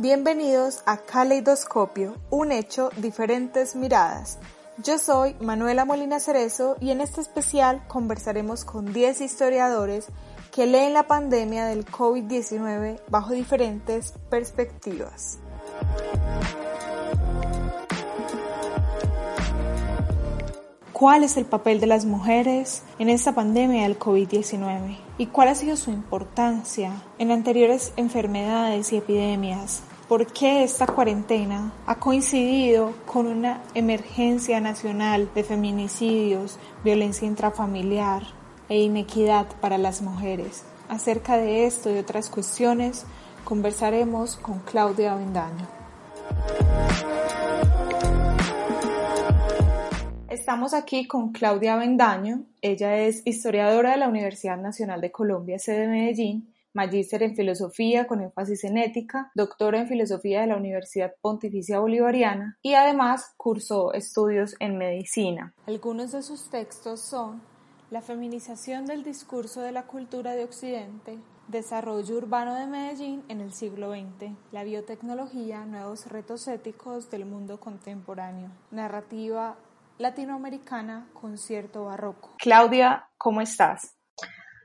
Bienvenidos a Caleidoscopio, un hecho, diferentes miradas. Yo soy Manuela Molina Cerezo y en este especial conversaremos con 10 historiadores que leen la pandemia del COVID-19 bajo diferentes perspectivas. ¿Cuál es el papel de las mujeres en esta pandemia del COVID-19? ¿Y cuál ha sido su importancia en anteriores enfermedades y epidemias? ¿Por qué esta cuarentena ha coincidido con una emergencia nacional de feminicidios, violencia intrafamiliar e inequidad para las mujeres? Acerca de esto y otras cuestiones conversaremos con Claudia Avendaño. Estamos aquí con Claudia Avendaño. Ella es historiadora de la Universidad Nacional de Colombia, sede de Medellín, magíster en filosofía con énfasis en ética, doctora en filosofía de la Universidad Pontificia Bolivariana y además cursó estudios en medicina. Algunos de sus textos son La feminización del discurso de la cultura de Occidente, Desarrollo urbano de Medellín en el siglo XX, la biotecnología, nuevos retos éticos del mundo contemporáneo, narrativa latinoamericana con cierto barroco. Claudia, ¿cómo estás?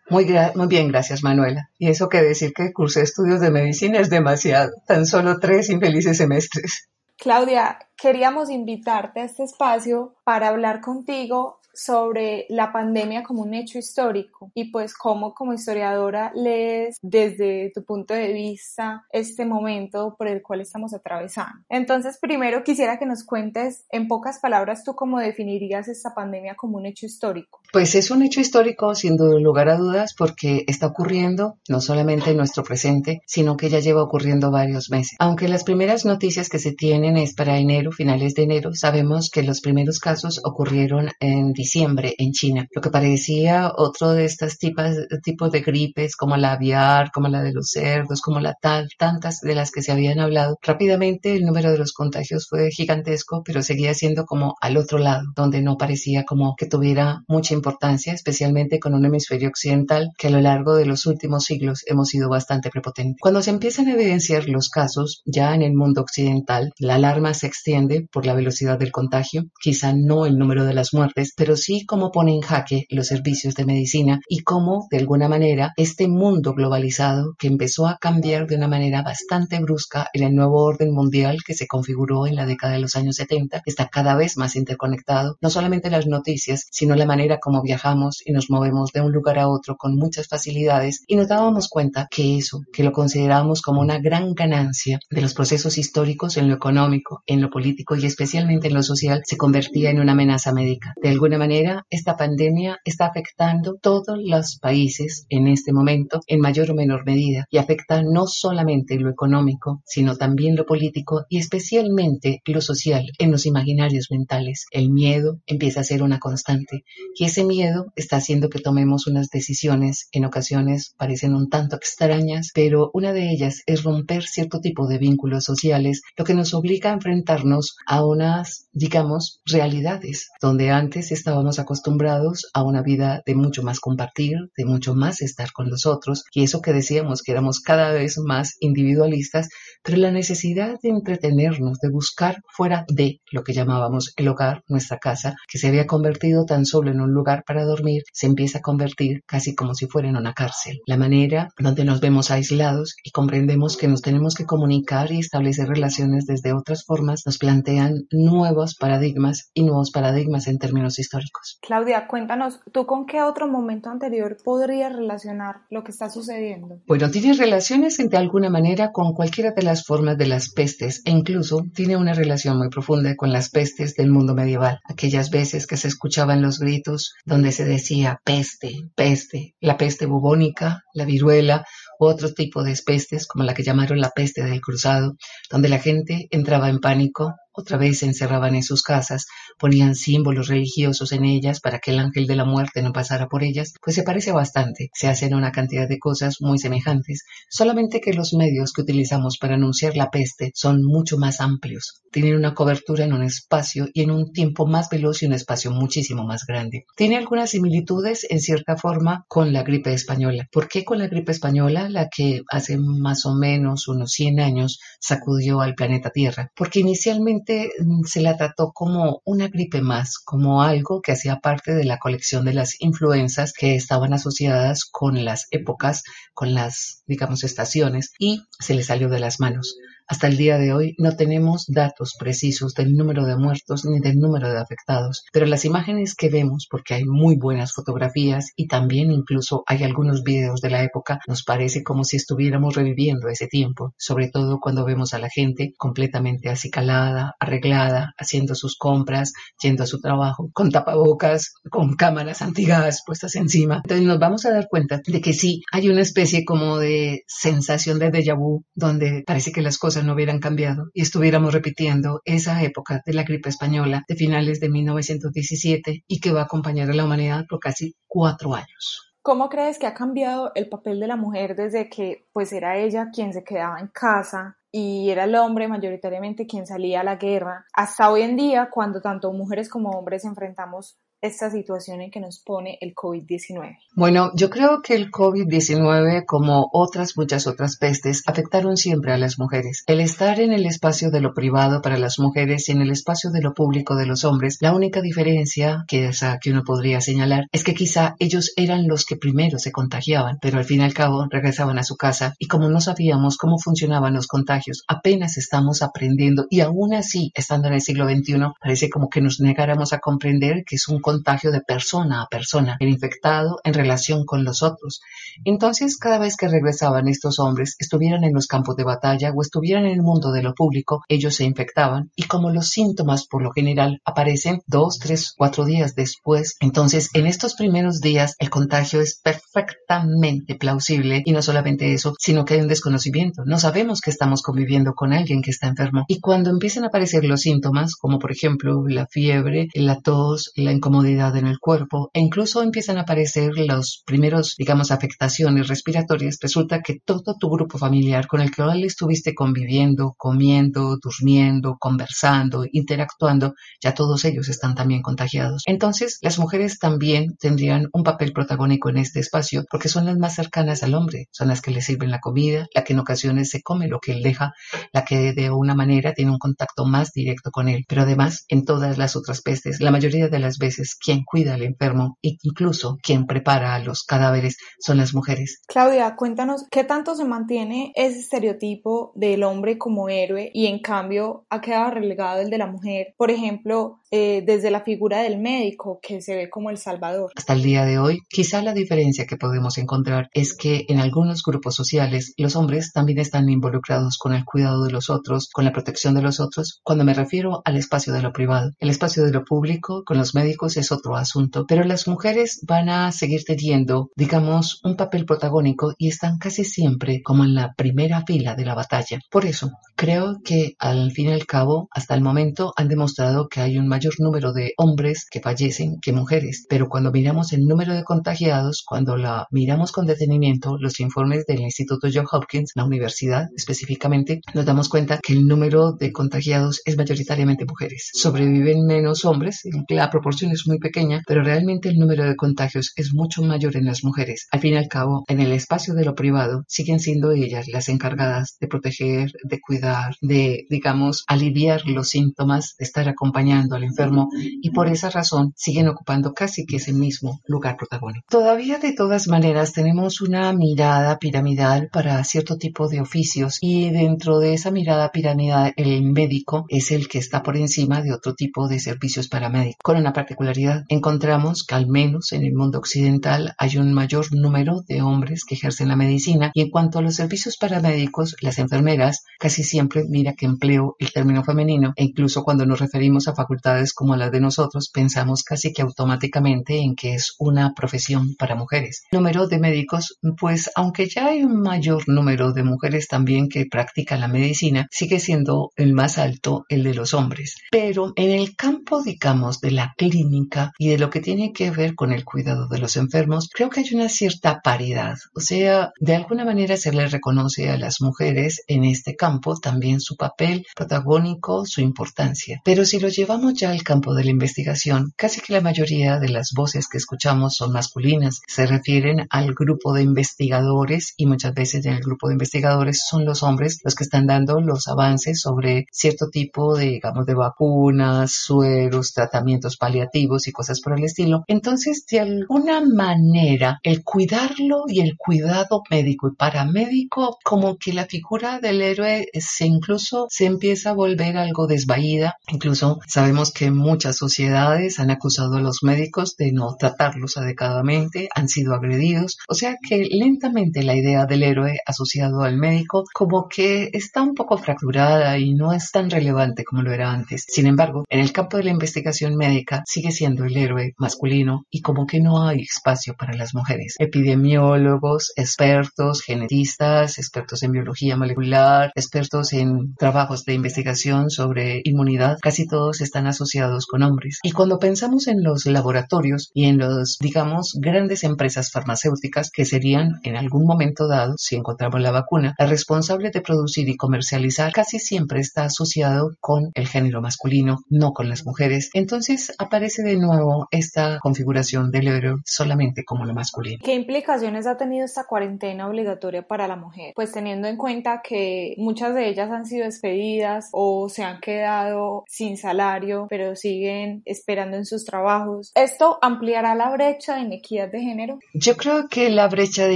Muy, muy bien, gracias Manuela. Y eso que decir que cursé estudios de medicina es demasiado, tan solo tres infelices semestres. Claudia, queríamos invitarte a este espacio para hablar contigo sobre la pandemia como un hecho histórico y pues cómo como historiadora lees desde tu punto de vista este momento por el cual estamos atravesando. Entonces, primero quisiera que nos cuentes en pocas palabras tú cómo definirías esta pandemia como un hecho histórico. Pues es un hecho histórico sin lugar a dudas porque está ocurriendo no solamente en nuestro presente, sino que ya lleva ocurriendo varios meses. Aunque las primeras noticias que se tienen es para enero, finales de enero, sabemos que los primeros casos ocurrieron en diciembre en China, lo que parecía otro de tipas, tipos de gripes como la aviar, como la de los cerdos, como la tal, tantas de las que se habían hablado. Rápidamente el número de los contagios fue gigantesco, pero seguía siendo como al otro lado, donde no parecía como que tuviera mucha importancia, especialmente con un hemisferio occidental que a lo largo de los últimos siglos hemos sido bastante prepotentes. Cuando se empiezan a evidenciar los casos ya en el mundo occidental, la alarma se extiende por la velocidad del contagio, quizá no el número de las muertes, pero sí cómo pone en jaque los servicios de medicina y cómo, de alguna manera, este mundo globalizado que empezó a cambiar de una manera bastante brusca en el nuevo orden mundial que se configuró en la década de los años 70, está cada vez más interconectado, no solamente las noticias, sino la manera como viajamos y nos movemos de un lugar a otro con muchas facilidades y nos dábamos cuenta que eso, que lo considerábamos como una gran ganancia de los procesos históricos en lo económico, en lo político y especialmente en lo social, se convertía en una amenaza médica. De alguna manera, esta pandemia está afectando todos los países en este momento en mayor o menor medida y afecta no solamente lo económico, sino también lo político y especialmente lo social en los imaginarios mentales. El miedo empieza a ser una constante y ese miedo está haciendo que tomemos unas decisiones en ocasiones parecen un tanto extrañas, pero una de ellas es romper cierto tipo de vínculos sociales, lo que nos obliga a enfrentarnos a unas, digamos, realidades, donde antes estábamos acostumbrados a una vida de mucho más compartir, de mucho más estar con los otros, y eso que decíamos que éramos cada vez más individualistas, pero la necesidad de entretenernos, de buscar fuera de lo que llamábamos el hogar, nuestra casa, que se había convertido tan solo en un lugar para dormir, se empieza a convertir casi como si fuera en una cárcel. La manera donde nos vemos aislados y comprendemos que nos tenemos que comunicar y establecer relaciones desde otras formas nos plantean nuevos paradigmas y nuevos paradigmas en términos históricos. Claudia, cuéntanos, ¿tú con qué otro momento anterior podrías relacionar lo que está sucediendo? Bueno, tiene relaciones de alguna manera con cualquiera de las formas de las pestes e incluso tiene una relación muy profunda con las pestes del mundo medieval. Aquellas veces que se escuchaban los gritos donde se decía peste, peste, la peste bubónica, la viruela u otro tipo de pestes como la que llamaron la peste del cruzado, donde la gente entraba en pánico, otra vez se encerraban en sus casas, ponían símbolos religiosos en ellas para que el ángel de la muerte no pasara por ellas, pues se parece bastante. Se hacen una cantidad de cosas muy semejantes, solamente que los medios que utilizamos para anunciar la peste son mucho más amplios. Tienen una cobertura en un espacio y en un tiempo más veloz y un espacio muchísimo más grande. Tiene algunas similitudes en cierta forma con la gripe española. ¿Por qué con la gripe española, la que hace más o menos unos 100 años sacudió al planeta Tierra? Porque inicialmente mm, se la trató como una gripe más, como algo que hacía parte de la colección de las influencias que estaban asociadas con las épocas, con las, digamos, estaciones, y se le salió de las manos. Hasta el día de hoy no tenemos datos precisos del número de muertos ni del número de afectados, pero las imágenes que vemos, porque hay muy buenas fotografías y también incluso hay algunos videos de la época, nos parece como si estuviéramos reviviendo ese tiempo, sobre todo cuando vemos a la gente completamente acicalada, arreglada, haciendo sus compras, yendo a su trabajo, con tapabocas, con cámaras antigas puestas encima. Entonces nos vamos a dar cuenta de que sí hay una especie como de sensación de déjà vu, donde parece que las cosas no hubieran cambiado y estuviéramos repitiendo esa época de la gripe española de finales de 1917 y que va a acompañar a la humanidad por casi cuatro años. ¿Cómo crees que ha cambiado el papel de la mujer desde que pues era ella quien se quedaba en casa y era el hombre mayoritariamente quien salía a la guerra hasta hoy en día cuando tanto mujeres como hombres enfrentamos esta situación en que nos pone el COVID-19? Bueno, yo creo que el COVID-19, como otras muchas otras pestes, afectaron siempre a las mujeres. El estar en el espacio de lo privado para las mujeres y en el espacio de lo público de los hombres, la única diferencia que, que uno podría señalar es que quizá ellos eran los que primero se contagiaban, pero al fin y al cabo regresaban a su casa y como no sabíamos cómo funcionaban los contagios, apenas estamos aprendiendo y aún así, estando en el siglo XXI, parece como que nos negáramos a comprender que es un contagio de persona a persona, el infectado en relación con los otros. Entonces, cada vez que regresaban estos hombres, estuvieran en los campos de batalla o estuvieran en el mundo de lo público, ellos se infectaban y como los síntomas por lo general aparecen dos, tres, cuatro días después, entonces en estos primeros días el contagio es perfectamente plausible y no solamente eso, sino que hay un desconocimiento. No sabemos que estamos conviviendo con alguien que está enfermo y cuando empiezan a aparecer los síntomas, como por ejemplo la fiebre, la tos, la incomodidad, en el cuerpo e incluso empiezan a aparecer los primeros, digamos, afectaciones respiratorias, resulta que todo tu grupo familiar con el que hoy estuviste conviviendo, comiendo, durmiendo, conversando, interactuando, ya todos ellos están también contagiados. Entonces, las mujeres también tendrían un papel protagónico en este espacio porque son las más cercanas al hombre, son las que le sirven la comida, la que en ocasiones se come lo que él deja, la que de una manera tiene un contacto más directo con él. Pero además, en todas las otras pestes, la mayoría de las veces quien cuida al enfermo e incluso quien prepara los cadáveres son las mujeres. Claudia, cuéntanos qué tanto se mantiene ese estereotipo del hombre como héroe y en cambio ha quedado relegado el de la mujer. Por ejemplo, eh, desde la figura del médico que se ve como el salvador. Hasta el día de hoy, quizá la diferencia que podemos encontrar es que en algunos grupos sociales los hombres también están involucrados con el cuidado de los otros, con la protección de los otros, cuando me refiero al espacio de lo privado. El espacio de lo público con los médicos es otro asunto, pero las mujeres van a seguir teniendo, digamos, un papel protagónico y están casi siempre como en la primera fila de la batalla. Por eso, creo que al fin y al cabo, hasta el momento han demostrado que hay un mayor número de hombres que fallecen que mujeres, pero cuando miramos el número de contagiados, cuando la miramos con detenimiento, los informes del Instituto John Hopkins, la universidad específicamente, nos damos cuenta que el número de contagiados es mayoritariamente mujeres. Sobreviven menos hombres, la proporción es muy pequeña, pero realmente el número de contagios es mucho mayor en las mujeres. Al fin y al cabo, en el espacio de lo privado, siguen siendo ellas las encargadas de proteger, de cuidar, de, digamos, aliviar los síntomas, de estar acompañando al enfermo y por esa razón siguen ocupando casi que ese mismo lugar protagónico. Todavía de todas maneras tenemos una mirada piramidal para cierto tipo de oficios y dentro de esa mirada piramidal el médico es el que está por encima de otro tipo de servicios paramédicos con una particularidad encontramos que al menos en el mundo occidental hay un mayor número de hombres que ejercen la medicina y en cuanto a los servicios paramédicos, las enfermeras casi siempre, mira que empleo el término femenino e incluso cuando nos referimos a facultades como la de nosotros pensamos casi que automáticamente en que es una profesión para mujeres. Número de médicos, pues aunque ya hay un mayor número de mujeres también que practican la medicina, sigue siendo el más alto el de los hombres. Pero en el campo, digamos, de la clínica y de lo que tiene que ver con el cuidado de los enfermos, creo que hay una cierta paridad. O sea, de alguna manera se le reconoce a las mujeres en este campo también su papel protagónico, su importancia. Pero si lo llevamos al campo de la investigación, casi que la mayoría de las voces que escuchamos son masculinas. Se refieren al grupo de investigadores y muchas veces en el grupo de investigadores son los hombres los que están dando los avances sobre cierto tipo de, digamos, de vacunas, sueros, tratamientos paliativos y cosas por el estilo. Entonces, de alguna manera, el cuidarlo y el cuidado médico y paramédico, como que la figura del héroe se incluso se empieza a volver algo desvaída. Incluso sabemos que muchas sociedades han acusado a los médicos de no tratarlos adecuadamente, han sido agredidos. O sea que lentamente la idea del héroe asociado al médico como que está un poco fracturada y no es tan relevante como lo era antes. Sin embargo, en el campo de la investigación médica sigue siendo el héroe masculino y como que no hay espacio para las mujeres. Epidemiólogos, expertos, genetistas, expertos en biología molecular, expertos en trabajos de investigación sobre inmunidad, casi todos están asociados con hombres. Y cuando pensamos en los laboratorios y en los, digamos, grandes empresas farmacéuticas que serían en algún momento dado, si encontramos la vacuna, la responsable de producir y comercializar casi siempre está asociado con el género masculino, no con las mujeres. Entonces aparece de nuevo esta configuración del héroe solamente como lo masculino. ¿Qué implicaciones ha tenido esta cuarentena obligatoria para la mujer? Pues teniendo en cuenta que muchas de ellas han sido despedidas o se han quedado sin salario, pero siguen esperando en sus trabajos. ¿Esto ampliará la brecha de inequidad de género? Yo creo que la brecha de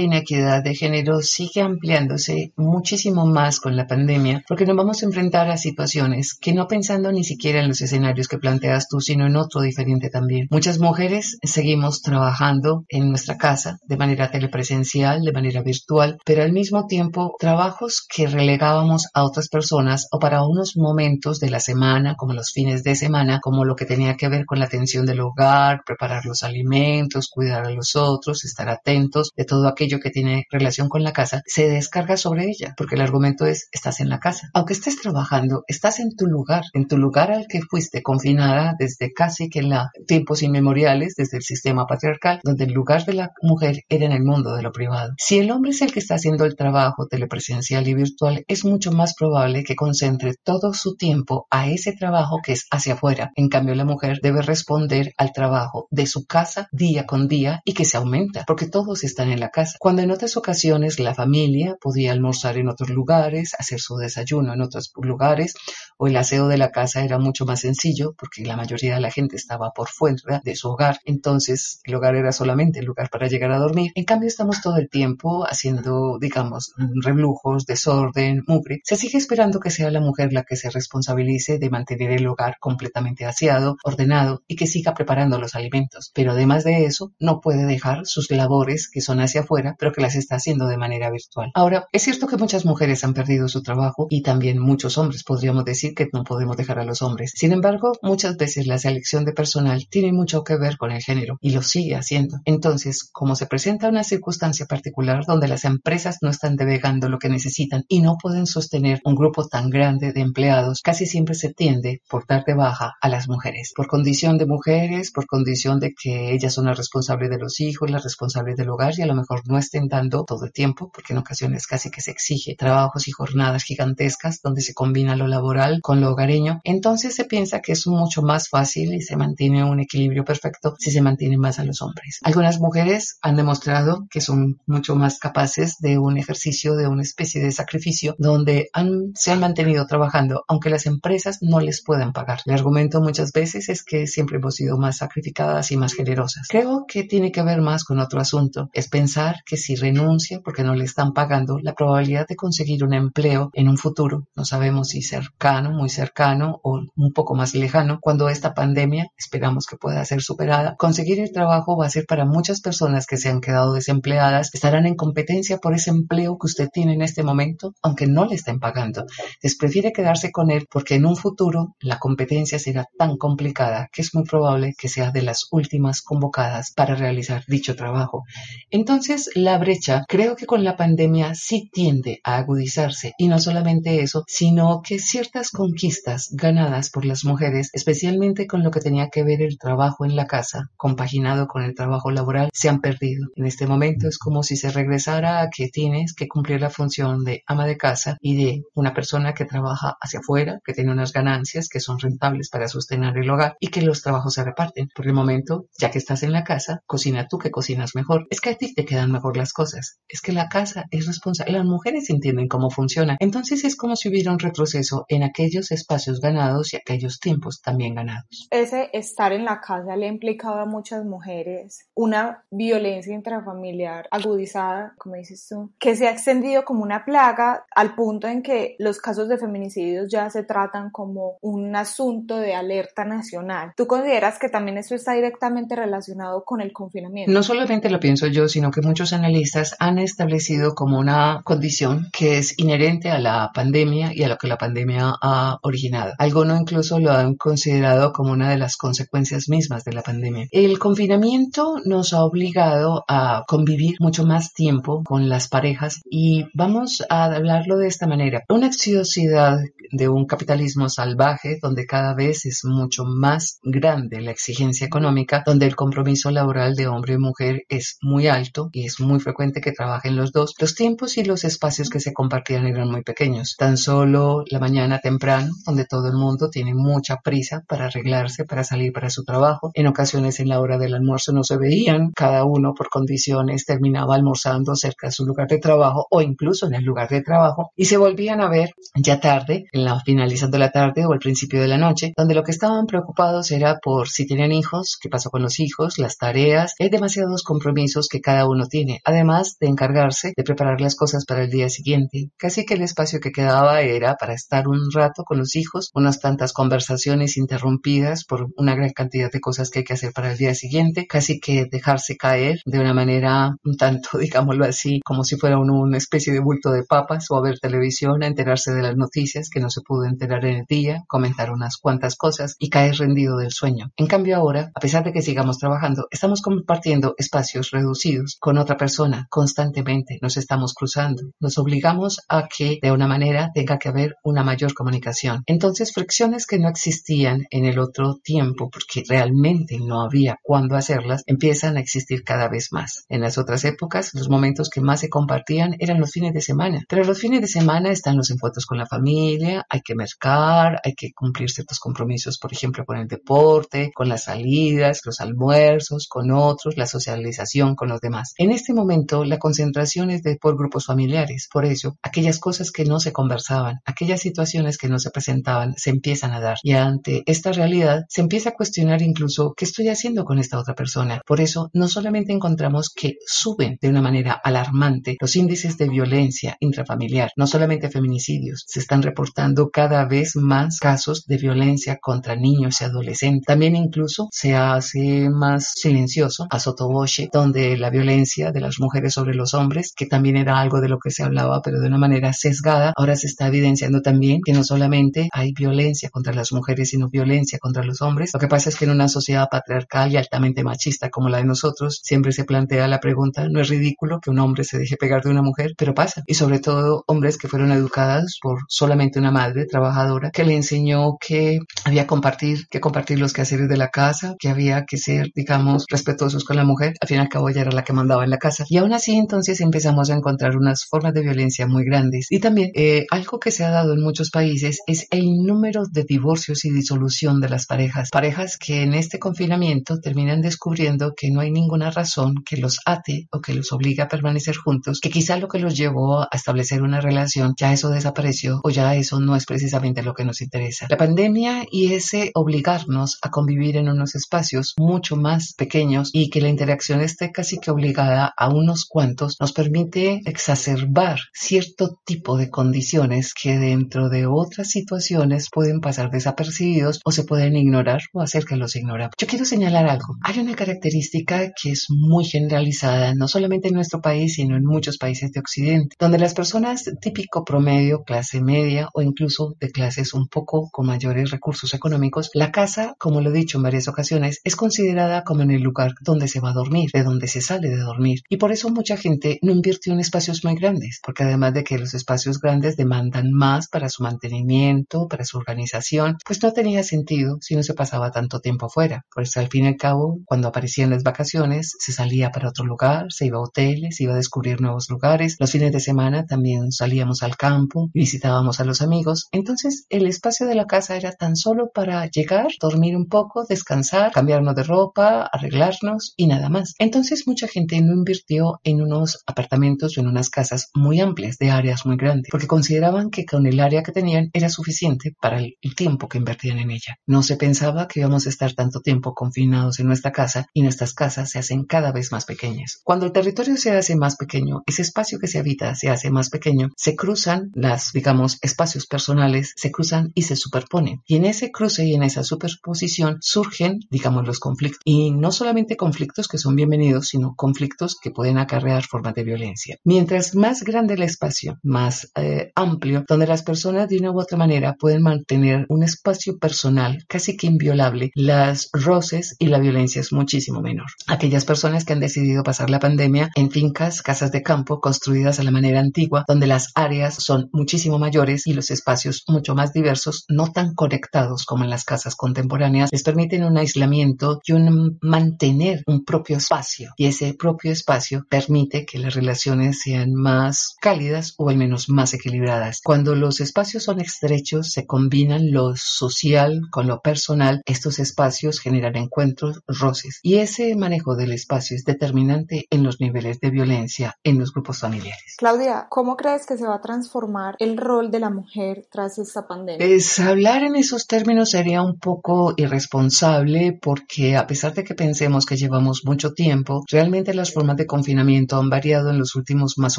inequidad de género sigue ampliándose muchísimo más con la pandemia, porque nos vamos a enfrentar a situaciones que no pensando ni siquiera en los escenarios que planteas tú, sino en otro diferente también. Muchas mujeres seguimos trabajando en nuestra casa de manera telepresencial, de manera virtual, pero al mismo tiempo trabajos que relegábamos a otras personas o para unos momentos de la semana, como los fines de semana, como lo que tenía que ver con la atención del hogar, preparar los alimentos, cuidar a los otros, estar atentos de todo aquello que tiene relación con la casa, se descarga sobre ella, porque el argumento es, estás en la casa. Aunque estés trabajando, estás en tu lugar, en tu lugar al que fuiste confinada desde casi que en la, tiempos inmemoriales, desde el sistema patriarcal, donde el lugar de la mujer era en el mundo de lo privado. Si el hombre es el que está haciendo el trabajo telepresencial y virtual, es mucho más probable que concentre todo su tiempo a ese trabajo que es hacia afuera. En cambio, la mujer debe responder al trabajo de su casa día con día y que se aumenta, porque todos están en la casa. Cuando en otras ocasiones la familia podía almorzar en otros lugares, hacer su desayuno en otros lugares, o el aseo de la casa era mucho más sencillo, porque la mayoría de la gente estaba por fuera de su hogar, entonces el hogar era solamente el lugar para llegar a dormir. En cambio, estamos todo el tiempo haciendo, digamos, reblujos, desorden, mugre. Se sigue esperando que sea la mujer la que se responsabilice de mantener el hogar completamente aseado, ordenado y que siga preparando los alimentos. Pero además de eso, no puede dejar sus labores que son hacia afuera, pero que las está haciendo de manera virtual. Ahora, es cierto que muchas mujeres han perdido su trabajo y también muchos hombres, podríamos decir que no podemos dejar a los hombres. Sin embargo, muchas veces la selección de personal tiene mucho que ver con el género y lo sigue haciendo. Entonces, como se presenta una circunstancia particular donde las empresas no están delegando lo que necesitan y no pueden sostener un grupo tan grande de empleados, casi siempre se tiende por dar de baja a las mujeres, por condición de mujeres, por condición de que ellas son las responsables de los hijos, las responsables del hogar y a lo mejor no estén dando todo el tiempo, porque en ocasiones casi que se exige trabajos y jornadas gigantescas donde se combina lo laboral con lo hogareño. Entonces se piensa que es mucho más fácil y se mantiene un equilibrio perfecto si se mantiene más a los hombres. Algunas mujeres han demostrado que son mucho más capaces de un ejercicio, de una especie de sacrificio, donde han, se han mantenido trabajando, aunque las empresas no les puedan pagar. El argumento muchas veces es que siempre hemos sido más sacrificadas y más generosas. Creo que tiene que ver más con otro asunto. Es pensar que si renuncia porque no le están pagando, la probabilidad de conseguir un empleo en un futuro, no sabemos si cercano, muy cercano o un poco más lejano, cuando esta pandemia esperamos que pueda ser superada, conseguir el trabajo va a ser para muchas personas que se han quedado desempleadas, estarán en competencia por ese empleo que usted tiene en este momento, aunque no le estén pagando. Les prefiere quedarse con él porque en un futuro la competencia se era tan complicada que es muy probable que sea de las últimas convocadas para realizar dicho trabajo. Entonces, la brecha creo que con la pandemia sí tiende a agudizarse y no solamente eso, sino que ciertas conquistas ganadas por las mujeres, especialmente con lo que tenía que ver el trabajo en la casa, compaginado con el trabajo laboral, se han perdido. En este momento es como si se regresara a que tienes que cumplir la función de ama de casa y de una persona que trabaja hacia afuera, que tiene unas ganancias que son rentables para sostener el hogar y que los trabajos se reparten. Por el momento, ya que estás en la casa, cocina tú que cocinas mejor. Es que a ti te quedan mejor las cosas. Es que la casa es responsable. Las mujeres entienden cómo funciona. Entonces es como si hubiera un retroceso en aquellos espacios ganados y aquellos tiempos también ganados. Ese estar en la casa le ha implicado a muchas mujeres una violencia intrafamiliar agudizada, como dices tú, que se ha extendido como una plaga al punto en que los casos de feminicidios ya se tratan como un asunto de alerta nacional. ¿Tú consideras que también esto está directamente relacionado con el confinamiento? No solamente lo pienso yo, sino que muchos analistas han establecido como una condición que es inherente a la pandemia y a lo que la pandemia ha originado. Algunos incluso lo han considerado como una de las consecuencias mismas de la pandemia. El confinamiento nos ha obligado a convivir mucho más tiempo con las parejas y vamos a hablarlo de esta manera. Una exiosidad de un capitalismo salvaje donde cada vez es mucho más grande la exigencia económica, donde el compromiso laboral de hombre y mujer es muy alto y es muy frecuente que trabajen los dos. Los tiempos y los espacios que se compartían eran muy pequeños. Tan solo la mañana temprano, donde todo el mundo tiene mucha prisa para arreglarse, para salir para su trabajo. En ocasiones en la hora del almuerzo no se veían, cada uno por condiciones terminaba almorzando cerca de su lugar de trabajo o incluso en el lugar de trabajo y se volvían a ver ya tarde, en la finalizando la tarde o el principio de la noche, donde lo que estaban preocupados era por si tenían hijos, qué pasó con los hijos, las tareas, hay demasiados compromisos que cada uno tiene, además de encargarse de preparar las cosas para el día siguiente. Casi que el espacio que quedaba era para estar un rato con los hijos, unas tantas conversaciones interrumpidas por una gran cantidad de cosas que hay que hacer para el día siguiente, casi que dejarse caer de una manera un tanto, digámoslo así, como si fuera una especie de bulto de papas o a ver televisión, a enterarse de las noticias que no se pudo enterar en el día, comentar unas cuantas cosas y caer rendido del sueño. En cambio ahora, a pesar de que sigamos trabajando, estamos compartiendo espacios reducidos con otra persona constantemente, nos estamos cruzando, nos obligamos a que de una manera tenga que haber una mayor comunicación. Entonces, fricciones que no existían en el otro tiempo, porque realmente no había cuándo hacerlas, empiezan a existir cada vez más. En las otras épocas, los momentos que más se compartían eran los fines de semana, pero los fines de semana están los encuentros con la familia, hay que mercar, hay que cumplir ciertos compromisos, por ejemplo, con el deporte, con las salidas, los almuerzos, con otros, la socialización con los demás. En este momento, la concentración es de por grupos familiares, por eso, aquellas cosas que no se conversaban, aquellas situaciones que no se presentaban, se empiezan a dar. Y ante esta realidad, se empieza a cuestionar incluso qué estoy haciendo con esta otra persona. Por eso, no solamente encontramos que suben de una manera alarmante los índices de violencia intrafamiliar, no solamente feminicidios, se están reportando cada vez más casos de violencia contra niños y adolescentes. También incluso se hace más silencioso a Sotoboche, donde la violencia de las mujeres sobre los hombres, que también era algo de lo que se hablaba, pero de una manera sesgada, ahora se está evidenciando también que no solamente hay violencia contra las mujeres, sino violencia contra los hombres. Lo que pasa es que en una sociedad patriarcal y altamente machista como la de nosotros, siempre se plantea la pregunta, ¿no es ridículo que un hombre se deje pegar de una mujer? Pero pasa. Y sobre todo hombres que fueron educados por solamente una madre trabajadora que le enseñó que había compartir, que compartir los quehaceres de la casa, que había que ser, digamos, respetuosos con la mujer. Al fin y al cabo ella era la que mandaba en la casa. Y aún así entonces empezamos a encontrar unas formas de violencia muy grandes. Y también eh, algo que se ha dado en muchos países es el número de divorcios y disolución de las parejas. Parejas que en este confinamiento terminan descubriendo que no hay ninguna razón que los ate o que los obligue a permanecer juntos, que quizá lo que los llevó a establecer una relación ya eso desapareció o ya eso no es precisamente lo que nos interesa. La pandemia y ese obligarnos a convivir en unos espacios mucho más pequeños y que la interacción esté casi que obligada a unos cuantos nos permite exacerbar cierto tipo de condiciones que dentro de otras situaciones pueden pasar desapercibidos o se pueden ignorar o hacer que los ignoramos. Yo quiero señalar algo. Hay una característica que es muy generalizada, no solamente en nuestro país, sino en muchos países de Occidente, donde las personas típico promedio, clase media o incluso de clases un poco con mayores recursos económicos, la casa, como lo he dicho en varias ocasiones, es considerada como en el lugar donde se va a dormir, de donde se sale de dormir. Y por eso mucha gente no invirtió en espacios muy grandes, porque además de que los espacios grandes demandan más para su mantenimiento, para su organización, pues no tenía sentido si no se pasaba tanto tiempo fuera. Pues al fin y al cabo, cuando aparecían las vacaciones, se salía para otro lugar, se iba a hoteles, iba a descubrir nuevos lugares. Los fines de semana también salíamos al campo, visitábamos a los amigos. Entonces, el espacio de la casa era tan solo para llegar, dormir un poco, descansar, cambiarnos de ropa, arreglarnos y nada más. Entonces, mucha gente no invirtió en unos apartamentos o en unas casas muy amplias, de áreas muy grandes, porque consideraban que con el área que tenían era suficiente para el, tiempo que invertían en ella. No se pensaba que íbamos a estar tanto tiempo confinados en nuestra casa y nuestras casas se hacen cada vez más pequeñas. Cuando el territorio se hace más pequeño, ese espacio que se habita se hace más pequeño, se cruzan las, digamos, espacios personales, se cruzan y se superponen. Y en cruce y en esa superposición surgen, digamos, los conflictos. Y no solamente conflictos que son bienvenidos, sino conflictos que pueden acarrear formas de violencia. Mientras más grande el espacio, más eh, amplio, donde las personas de una u otra manera pueden mantener un espacio personal casi que inviolable, las roces y la violencia es muchísimo menor. Aquellas personas que han decidido pasar la pandemia en fincas, casas de campo construidas a la manera antigua, donde las áreas son muchísimo mayores y los espacios mucho más diversos, no tan conectados como en las casas contemporáneas, les permiten un aislamiento y un mantener un propio espacio. Y ese propio espacio permite que las relaciones sean más cálidas o al menos más equilibradas. Cuando los espacios son estrechos, se combinan lo social con lo personal, estos espacios generan encuentros, roces. Y ese manejo del espacio es determinante en los niveles de violencia en los grupos familiares. Claudia, ¿cómo crees que se va a transformar el rol de la mujer tras esta pandemia? Pues hablar en esos términos sería un poco irresponsable porque a pesar de que pensemos que llevamos mucho tiempo, realmente las formas de confinamiento han variado en los últimos más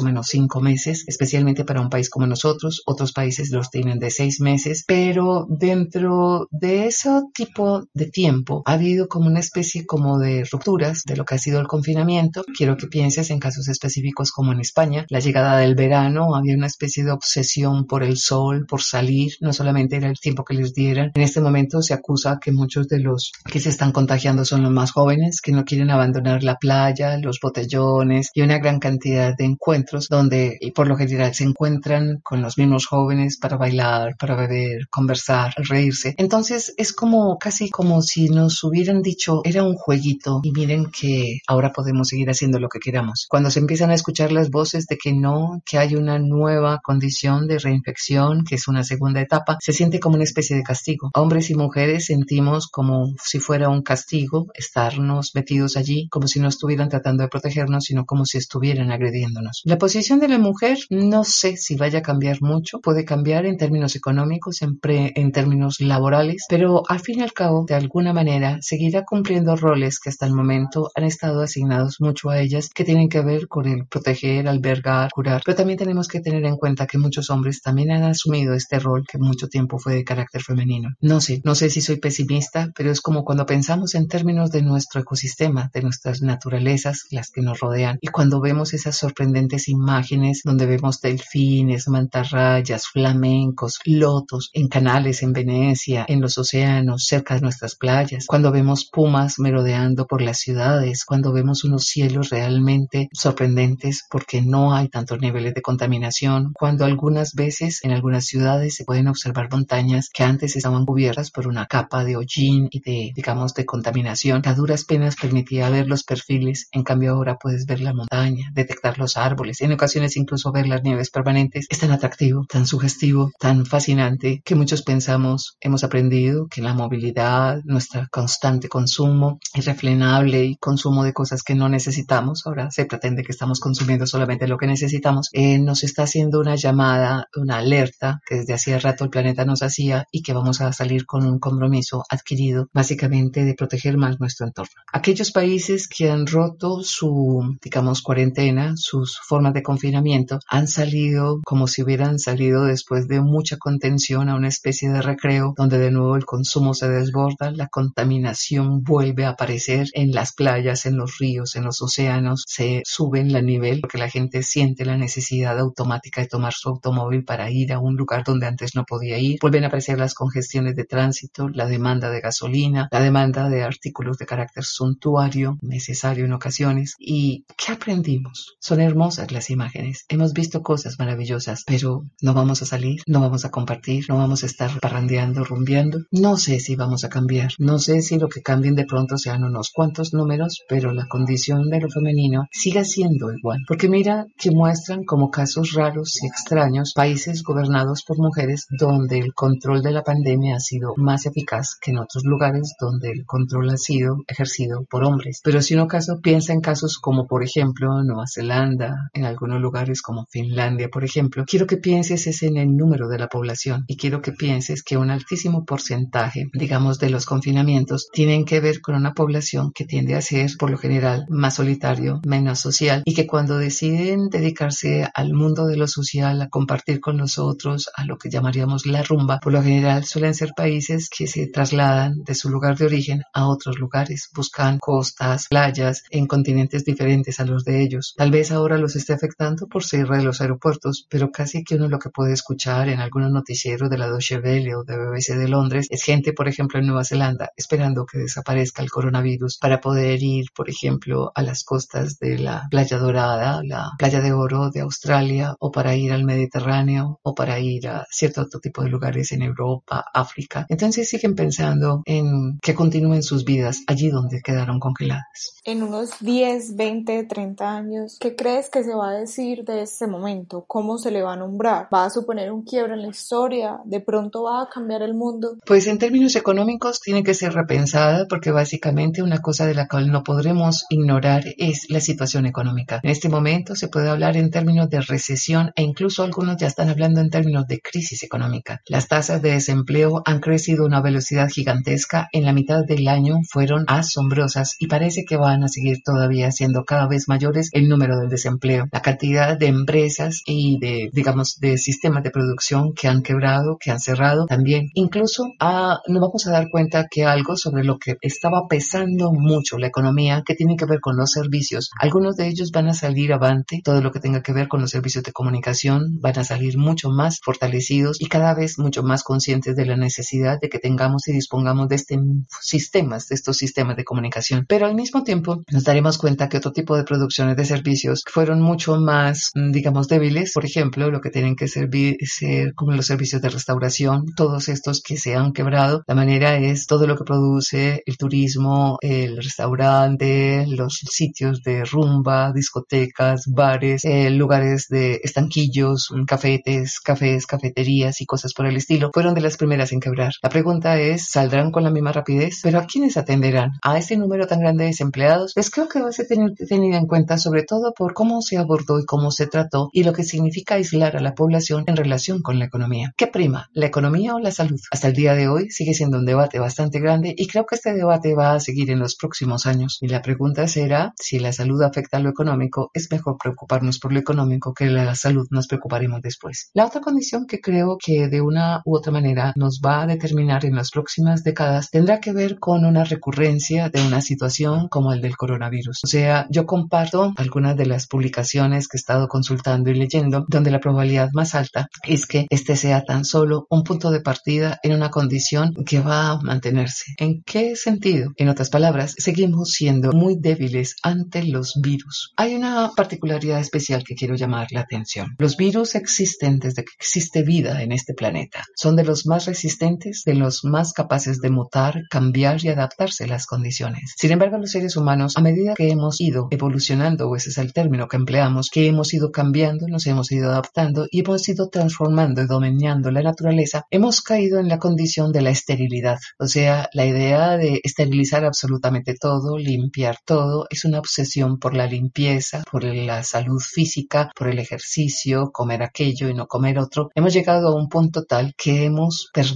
o menos cinco meses, especialmente para un país como nosotros. Otros países los tienen de seis meses, pero dentro de ese tipo de tiempo ha habido como una especie como de rupturas de lo que ha sido el confinamiento. Quiero que pienses en casos específicos como en España, la llegada del verano, había una especie de obsesión por el sol, por salir, no solamente era el tiempo que les dieran. En este momento se acusa que muchos de los que se están contagiando son los más jóvenes, que no quieren abandonar la playa, los botellones y una gran cantidad de encuentros donde por lo general se encuentran con los mismos jóvenes para bailar, para beber, conversar, reírse. Entonces es como casi como si nos hubieran dicho era un jueguito y miren que ahora podemos seguir haciendo lo que queramos. Cuando se empiezan a escuchar las voces de que no, que hay una nueva condición de reinfección, que es una segunda etapa, se siente como una especie de castigo. Hombres y mujeres sentimos como si fuera un castigo estarnos metidos allí, como si no estuvieran tratando de protegernos, sino como si estuvieran agrediéndonos. La posición de la mujer no sé si vaya a cambiar mucho, puede cambiar en términos económicos, en, en términos laborales, pero al fin y al cabo, de alguna manera, seguirá cumpliendo roles que hasta el momento han estado asignados mucho a ellas, que tienen que ver con el proteger, albergar, curar, pero también tenemos que tener en cuenta que muchos hombres también han asumido este rol que mucho tiempo fue de carácter femenino. No sé, no sé si soy pesimista, pero es como cuando pensamos en términos de nuestro ecosistema, de nuestras naturalezas, las que nos rodean, y cuando vemos esas sorprendentes imágenes donde vemos delfines, mantarrayas, flamencos, lotos, en canales en Venecia, en los océanos, cerca de nuestras playas, cuando vemos pumas merodeando por las ciudades, cuando vemos unos cielos realmente sorprendentes porque no hay tantos niveles de contaminación, cuando algunas veces en algunas ciudades se pueden observar montañas que antes estaban cubiertas por una capa de hollín y de, digamos, de contaminación a duras penas permitía ver los perfiles, en cambio ahora puedes ver la montaña, detectar los árboles, en ocasiones incluso ver las nieves permanentes. Es tan atractivo, tan sugestivo, tan fascinante que muchos pensamos, hemos aprendido que la movilidad, nuestro constante consumo irrefrenable y consumo de cosas que no necesitamos, ahora se pretende que estamos consumiendo solamente lo que necesitamos, eh, nos está haciendo una llamada, una alerta que desde hacía rato el planeta nos hacía y que vamos a salir con un compromiso adquirido básicamente de proteger más nuestro entorno. Aquellos países que han roto su, digamos, cuarentena, sus formas de confinamiento, han salido como si hubieran salido después de mucha contención a una especie de recreo donde de nuevo el consumo se desborda, la contaminación vuelve a aparecer en las playas, en los ríos, en los océanos, se suben la nivel porque la gente siente la necesidad automática de tomar su automóvil para ir a un lugar donde antes no podía ir. Vuelven a aparecer las congestiones de tránsito, la demanda de gasolina, la demanda de artículos de carácter suntuario, necesario en ocasiones. ¿Y qué aprendimos? Son hermosas las imágenes. Hemos visto cosas maravillosas, pero no vamos a salir, no vamos a compartir, no vamos a estar parrandeando, rumbeando. No sé si vamos a cambiar. No sé si lo que cambien de pronto sean unos cuantos números, pero la condición de lo femenino siga siendo igual. Porque mira que muestran como casos raros y extraños países gobernados por mujeres donde el control de la pandemia ha sido más eficaz que en otros lugares donde el control ha sido ejercido por hombres. Pero si uno caso piensa en casos como por ejemplo Nueva Zelanda, en algunos lugares como Finlandia, por ejemplo, quiero que pienses es en el número de la población y quiero que pienses que un altísimo porcentaje, digamos, de los confinamientos tienen que ver con una población que tiende a ser por lo general más solitario, menos social y que cuando deciden dedicarse al mundo de lo social, a compartir con los otros, a lo que llamaríamos la rumba, por lo general suelen ser países que se trasladan de su lugar de origen a otros lugares, buscan costas, playas en continentes diferentes a los de ellos. Tal vez ahora los esté afectando por cierre de los aeropuertos, pero casi que uno lo que puede escuchar en algunos noticieros de la Deutsche Welle o de BBC de Londres es gente, por ejemplo, en Nueva Zelanda esperando que desaparezca el coronavirus para poder ir, por ejemplo, a las costas de la Playa Dorada, la Playa de Oro de Australia, o para ir al Mediterráneo, o para ir a cierto otro tipo de lugares en Europa, África. Entonces siguen pensando en que continúen sus vidas allí donde quedaron congeladas. En unos 10, 20, 30 años, ¿qué crees que se va a decir de este momento? ¿Cómo se le va a nombrar? ¿Va a suponer un quiebro en la historia? ¿De pronto va a cambiar el mundo? Pues en términos económicos tiene que ser repensada porque básicamente una cosa de la cual no podremos ignorar es la situación económica. En este momento se puede hablar en términos de recesión e incluso algunos ya están hablando en términos de crisis económica. Las tasas de desempleo han crecido a una velocidad gigantesca. En la mitad del año fueron asombrosas y parece que van a seguir todavía siendo cada vez mayores el número del desempleo. La cantidad de empresas y de, digamos, de sistemas de producción que han quebrado, que han cerrado también. Incluso ah, nos vamos a dar cuenta que algo sobre lo que estaba pesando mucho la economía, que tiene que ver con los servicios. Algunos de ellos van a salir avante, todo lo que tenga que ver con los servicios de comunicación van a salir mucho más fortalecidos y cada vez mucho más conscientes de la necesidad de que tengamos y dispongamos de este sistemas, de estos sistemas de comunicación. Pero al mismo tiempo nos daremos cuenta que otro tipo de producciones de servicios fueron mucho más, mm, digamos, débiles. Por ejemplo, lo que tienen que servir, ser como los servicios de restauración, todos estos que se han quebrado. La manera es todo lo que produce el turismo, el restaurante, los sitios de rumba, discotecas, bares, eh, lugares de estanquillos, cafetes, cafés, cafeterías y cosas por el estilo, fueron de las primeras en quebrar. La pregunta es, ¿saldrán con la misma rapidez? ¿Pero a quiénes atenderán? ¿A ese número tan grande de desempleados? Pues creo que va a ser tenido en cuenta sobre todo por cómo se abordó y cómo se trató y lo que significa aislar a la población en relación con la economía. ¿Qué prima, la economía o la salud? Hasta el día de hoy sigue siendo un debate bastante grande y creo que este debate va a seguir en los próximos años. Y la pregunta será, si la salud afecta a lo económico, es mejor preocuparnos por lo económico que la salud nos preocuparemos después. La otra condición que creo que de una u otra manera nos va a determinar en las próximas décadas tendrá que ver con una recurrencia de una situación como el del coronavirus. O sea, yo comparto algunas de las publicaciones que he estado consultando y leyendo donde la probabilidad más alta es que este sea tan solo un punto de partida en una condición que va a mantenerse. ¿En qué sentido? En otras palabras, seguimos siendo muy débiles ante los virus. Hay una particularidad especial que quiero llamar la atención. Los virus existen desde que existe vida en este planeta. Son de los más resistentes, de los más capaces de mutar, cambiar y adaptarse a las condiciones. Sin embargo, los seres humanos, a medida que hemos ido evolucionando, o ese es el término que empleamos, que hemos ido cambiando, nos hemos ido adaptando y hemos ido transformando y dominando la naturaleza, hemos caído en la condición de la esterilidad. O sea, la idea de esterilizar absolutamente todo, limpiar todo, es una obsesión por la limpieza, por la salud física, por el ejercicio, comer aquello y no comer otro. Hemos llegado a un punto tal que hemos perdido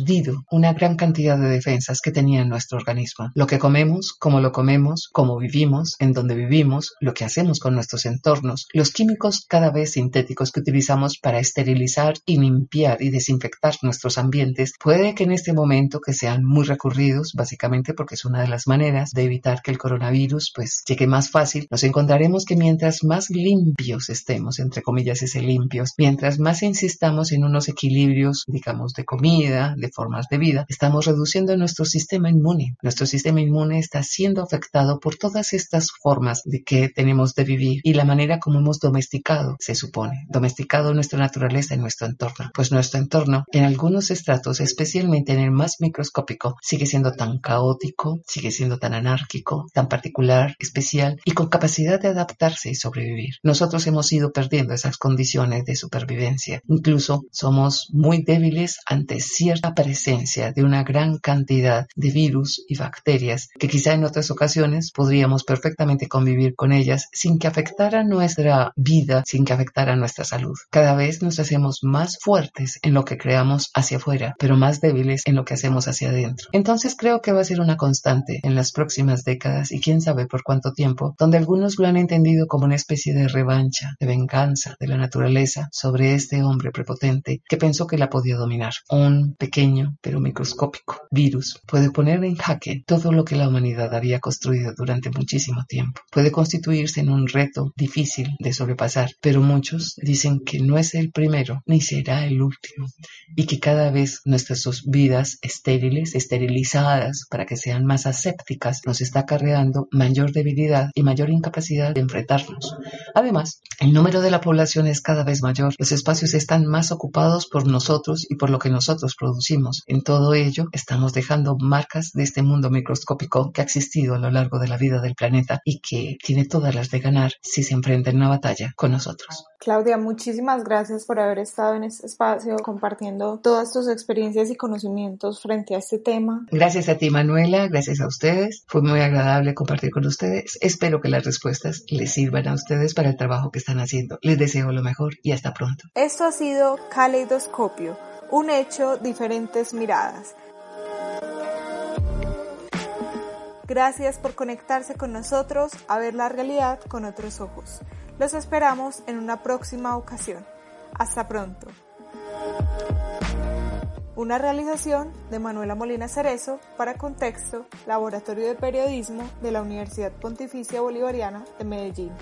una gran cantidad de defensas que tenía nuestro organismo. Lo que comemos, cómo lo comemos, cómo vivimos, en dónde vivimos, lo que hacemos con nuestros entornos, los químicos cada vez sintéticos que utilizamos para esterilizar y limpiar y desinfectar nuestros ambientes, puede que en este momento que sean muy recurridos, básicamente porque es una de las maneras de evitar que el coronavirus pues llegue más fácil, nos encontraremos que mientras más limpios estemos, entre comillas ese limpios, mientras más insistamos en unos equilibrios, digamos, de comida, de formas de vida, estamos reduciendo nuestro sistema inmune. Nuestro sistema inmune está siendo afectado por todas estas formas de que tenemos de vivir y la manera como hemos domesticado, se supone, domesticado nuestra naturaleza y nuestro entorno. Pues nuestro entorno, en algunos estratos, especialmente en el más microscópico, sigue siendo tan caótico, sigue siendo tan anárquico, tan particular, especial y con capacidad de adaptarse y sobrevivir. Nosotros hemos ido perdiendo esas condiciones de supervivencia. Incluso somos muy débiles ante cierta presencia de una gran cantidad de virus y bacterias que quizá en otras ocasiones podríamos perfectamente convivir con ellas sin que afectara nuestra vida, sin que afectara nuestra salud. Cada vez nos hacemos más fuertes en lo que creamos hacia afuera, pero más débiles en lo que hacemos hacia adentro. Entonces creo que va a ser una constante en las próximas décadas y quién sabe por cuánto tiempo, donde algunos lo han entendido como una especie de revancha, de venganza de la naturaleza sobre este hombre prepotente que pensó que la podía dominar. Un pero microscópico virus puede poner en jaque todo lo que la humanidad había construido durante muchísimo tiempo. Puede constituirse en un reto difícil de sobrepasar, pero muchos dicen que no es el primero ni será el último y que cada vez nuestras vidas estériles, esterilizadas para que sean más asépticas, nos está acarreando mayor debilidad y mayor incapacidad de enfrentarnos. Además, el número de la población es cada vez mayor, los espacios están más ocupados por nosotros y por lo que nosotros producimos. En todo ello, estamos dejando marcas de este mundo microscópico que ha existido a lo largo de la vida del planeta y que tiene todas las de ganar si se enfrenta en una batalla con nosotros. Claudia, muchísimas gracias por haber estado en este espacio compartiendo todas tus experiencias y conocimientos frente a este tema. Gracias a ti, Manuela, gracias a ustedes. Fue muy agradable compartir con ustedes. Espero que las respuestas les sirvan a ustedes para el trabajo que están haciendo. Les deseo lo mejor y hasta pronto. Esto ha sido Caleidoscopio, un hecho, diferentes miradas. Gracias por conectarse con nosotros a ver la realidad con otros ojos. Los esperamos en una próxima ocasión. Hasta pronto. Una realización de Manuela Molina Cerezo para Contexto, Laboratorio de Periodismo de la Universidad Pontificia Bolivariana de Medellín.